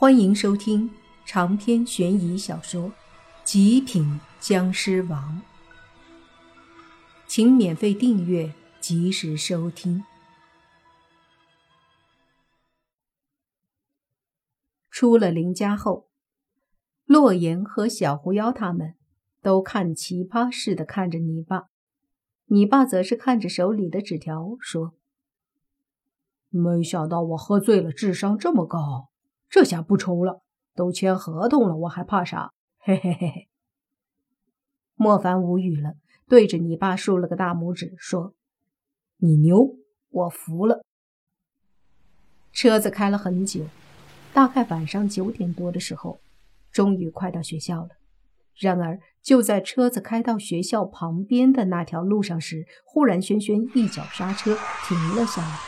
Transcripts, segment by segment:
欢迎收听长篇悬疑小说《极品僵尸王》，请免费订阅，及时收听。出了林家后，洛言和小狐妖他们都看奇葩似的看着你爸，你爸则是看着手里的纸条说：“没想到我喝醉了，智商这么高。”这下不愁了，都签合同了，我还怕啥？嘿嘿嘿嘿。莫凡无语了，对着你爸竖了个大拇指，说：“你牛，我服了。”车子开了很久，大概晚上九点多的时候，终于快到学校了。然而，就在车子开到学校旁边的那条路上时，忽然轩轩一脚刹车停了下来，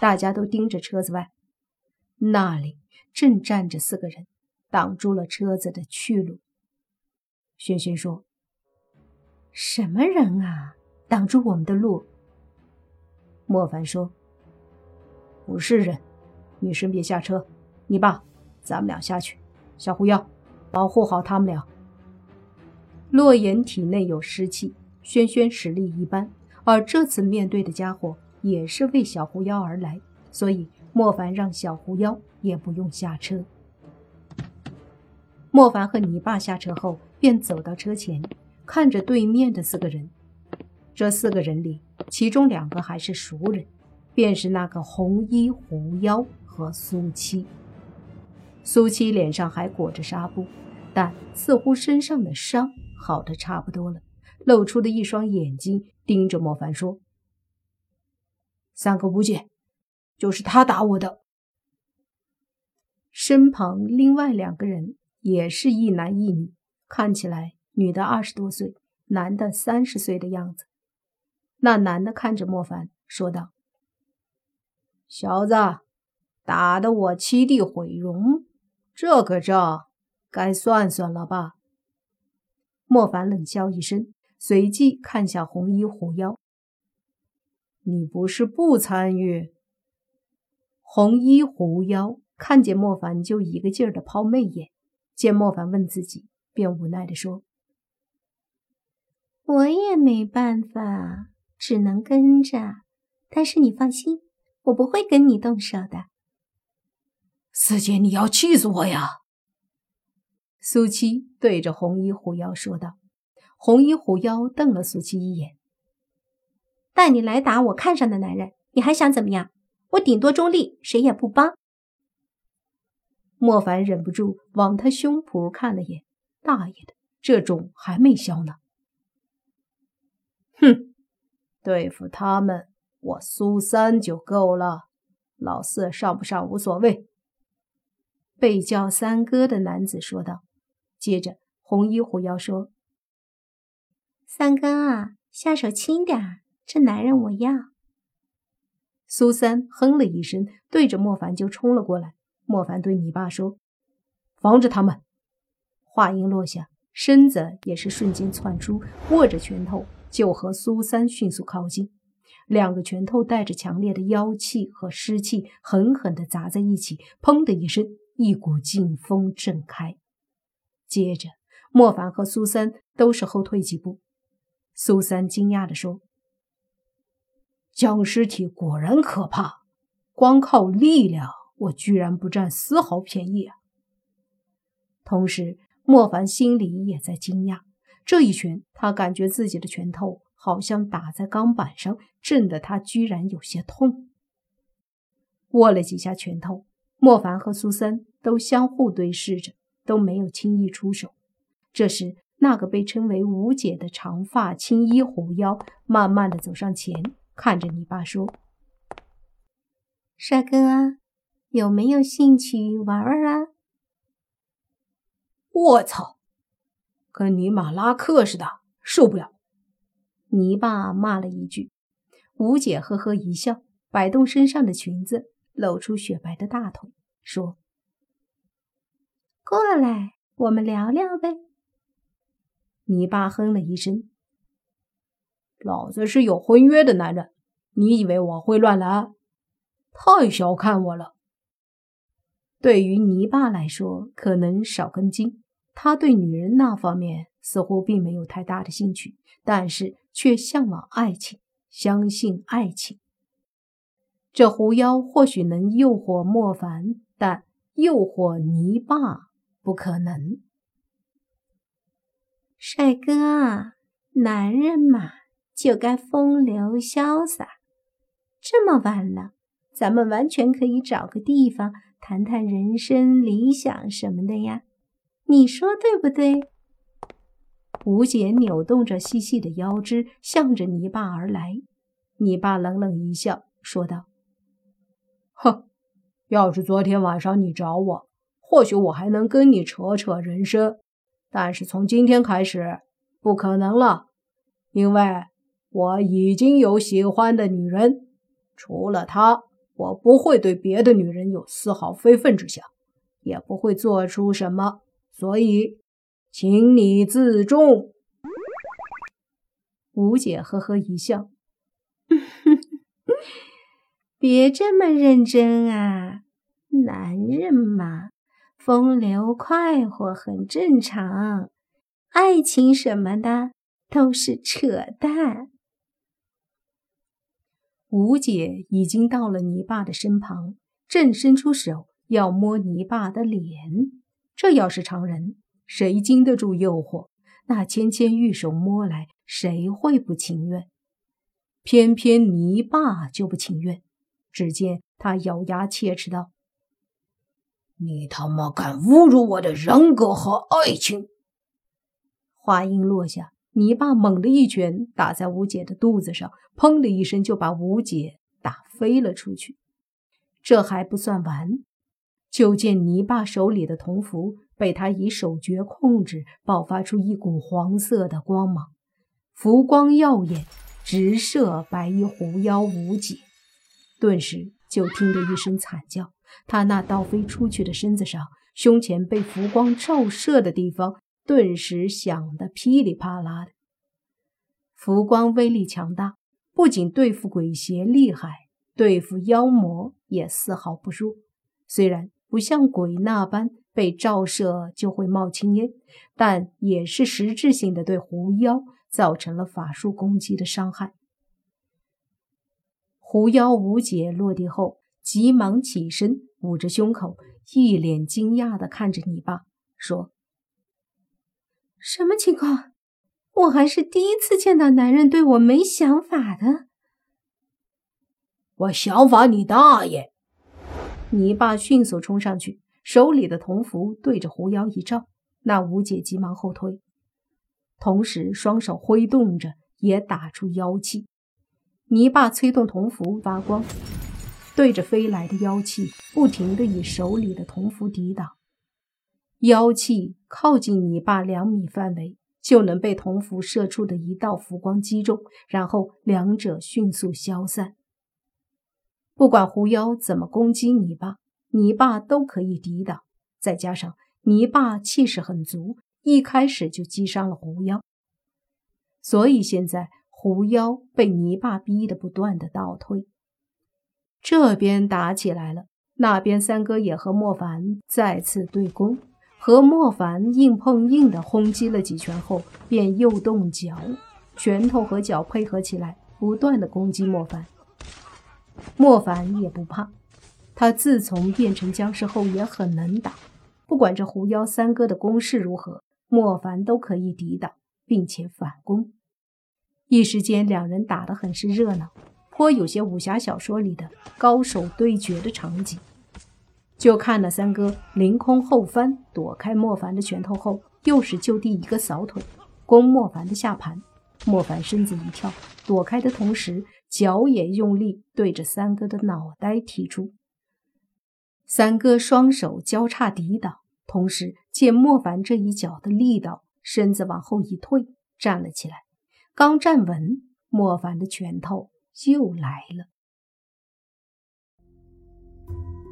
大家都盯着车子外，那里。正站着四个人，挡住了车子的去路。轩轩说：“什么人啊，挡住我们的路？”莫凡说：“不是人，女生别下车。你爸，咱们俩下去。小狐妖，保护好他们俩。”洛言体内有湿气，轩轩实力一般，而这次面对的家伙也是为小狐妖而来，所以莫凡让小狐妖。也不用下车。莫凡和你爸下车后，便走到车前，看着对面的四个人。这四个人里，其中两个还是熟人，便是那个红衣狐妖和苏七。苏七脸上还裹着纱布，但似乎身上的伤好的差不多了，露出的一双眼睛盯着莫凡说：“三个无解，就是他打我的。”身旁另外两个人也是一男一女，看起来女的二十多岁，男的三十岁的样子。那男的看着莫凡说道：“小子，打得我七弟毁容，这个账该算算了吧？”莫凡冷笑一声，随即看向红衣狐妖：“你不是不参与？”红衣狐妖。看见莫凡，就一个劲儿的抛媚眼。见莫凡问自己，便无奈的说：“我也没办法，只能跟着。但是你放心，我不会跟你动手的。”四姐，你要气死我呀！苏七对着红衣狐妖说道。红衣狐妖瞪了苏七一眼：“带你来打我看上的男人，你还想怎么样？我顶多中立，谁也不帮。”莫凡忍不住往他胸脯看了眼，大爷的，这种还没消呢！哼，对付他们，我苏三就够了，老四上不上无所谓。被叫三哥的男子说道。接着，红衣狐妖说：“三哥啊，下手轻点这男人我要。”苏三哼了一声，对着莫凡就冲了过来。莫凡对你爸说：“防着他们。”话音落下，身子也是瞬间窜出，握着拳头就和苏三迅速靠近。两个拳头带着强烈的妖气和湿气，狠狠地砸在一起。砰的一声，一股劲风震开。接着，莫凡和苏三都是后退几步。苏三惊讶地说：“僵尸体果然可怕，光靠力量。”我居然不占丝毫便宜啊！同时，莫凡心里也在惊讶，这一拳，他感觉自己的拳头好像打在钢板上，震得他居然有些痛。握了几下拳头，莫凡和苏三都相互对视着，都没有轻易出手。这时，那个被称为吴姐的长发青衣狐妖慢慢的走上前，看着你爸说：“帅哥啊！”有没有兴趣玩玩啊？我操，跟尼玛拉克似的，受不了！泥巴骂了一句。吴姐呵呵一笑，摆动身上的裙子，露出雪白的大腿，说：“过来，我们聊聊呗。”泥巴哼了一声：“老子是有婚约的男人，你以为我会乱来？太小看我了。”对于泥巴来说，可能少根筋。他对女人那方面似乎并没有太大的兴趣，但是却向往爱情，相信爱情。这狐妖或许能诱惑莫凡，但诱惑泥巴不可能。帅哥，男人嘛，就该风流潇洒。这么晚了，咱们完全可以找个地方谈谈人生理想什么的呀。你说对不对？吴姐扭动着细细的腰肢，向着你爸而来。你爸冷冷一笑，说道：“哼，要是昨天晚上你找我，或许我还能跟你扯扯人生。但是从今天开始，不可能了，因为我已经有喜欢的女人，除了她，我不会对别的女人有丝毫非分之想，也不会做出什么。”所以，请你自重。吴姐呵呵一笑，别这么认真啊！男人嘛，风流快活很正常，爱情什么的都是扯淡。吴姐已经到了泥巴的身旁，正伸出手要摸泥巴的脸。这要是常人，谁经得住诱惑？那纤纤玉手摸来，谁会不情愿？偏偏泥巴就不情愿。只见他咬牙切齿道：“你他妈敢侮辱我的人格和爱情！”话音落下，泥巴猛地一拳打在吴姐的肚子上，砰的一声就把吴姐打飞了出去。这还不算完。就见泥巴手里的铜符被他以手诀控制，爆发出一股黄色的光芒，浮光耀眼，直射白衣狐妖吴姐。顿时就听得一声惨叫，他那倒飞出去的身子上，胸前被浮光照射的地方，顿时响得噼里啪啦的。浮光威力强大，不仅对付鬼邪厉害，对付妖魔也丝毫不弱。虽然。不像鬼那般被照射就会冒青烟，但也是实质性的对狐妖造成了法术攻击的伤害。狐妖无解落地后，急忙起身，捂着胸口，一脸惊讶地看着你爸，说：“什么情况？我还是第一次见到男人对我没想法的。我想法你大爷！”泥爸迅速冲上去，手里的铜符对着狐妖一照，那五姐急忙后退，同时双手挥动着，也打出妖气。泥巴催动铜符发光，对着飞来的妖气，不停的以手里的铜符抵挡。妖气靠近泥巴两米范围，就能被铜符射出的一道浮光击中，然后两者迅速消散。不管狐妖怎么攻击泥巴，泥巴都可以抵挡。再加上泥巴气势很足，一开始就击伤了狐妖，所以现在狐妖被泥巴逼得不断的倒退。这边打起来了，那边三哥也和莫凡再次对攻，和莫凡硬碰硬的轰击了几拳后，便又动脚，拳头和脚配合起来，不断的攻击莫凡。莫凡也不怕，他自从变成僵尸后也很能打。不管这狐妖三哥的攻势如何，莫凡都可以抵挡，并且反攻。一时间，两人打得很是热闹，颇有些武侠小说里的高手对决的场景。就看了三哥凌空后翻，躲开莫凡的拳头后，又是就地一个扫腿，攻莫凡的下盘。莫凡身子一跳，躲开的同时。脚也用力对着三哥的脑袋踢出，三哥双手交叉抵挡，同时见莫凡这一脚的力道，身子往后一退，站了起来。刚站稳，莫凡的拳头又来了。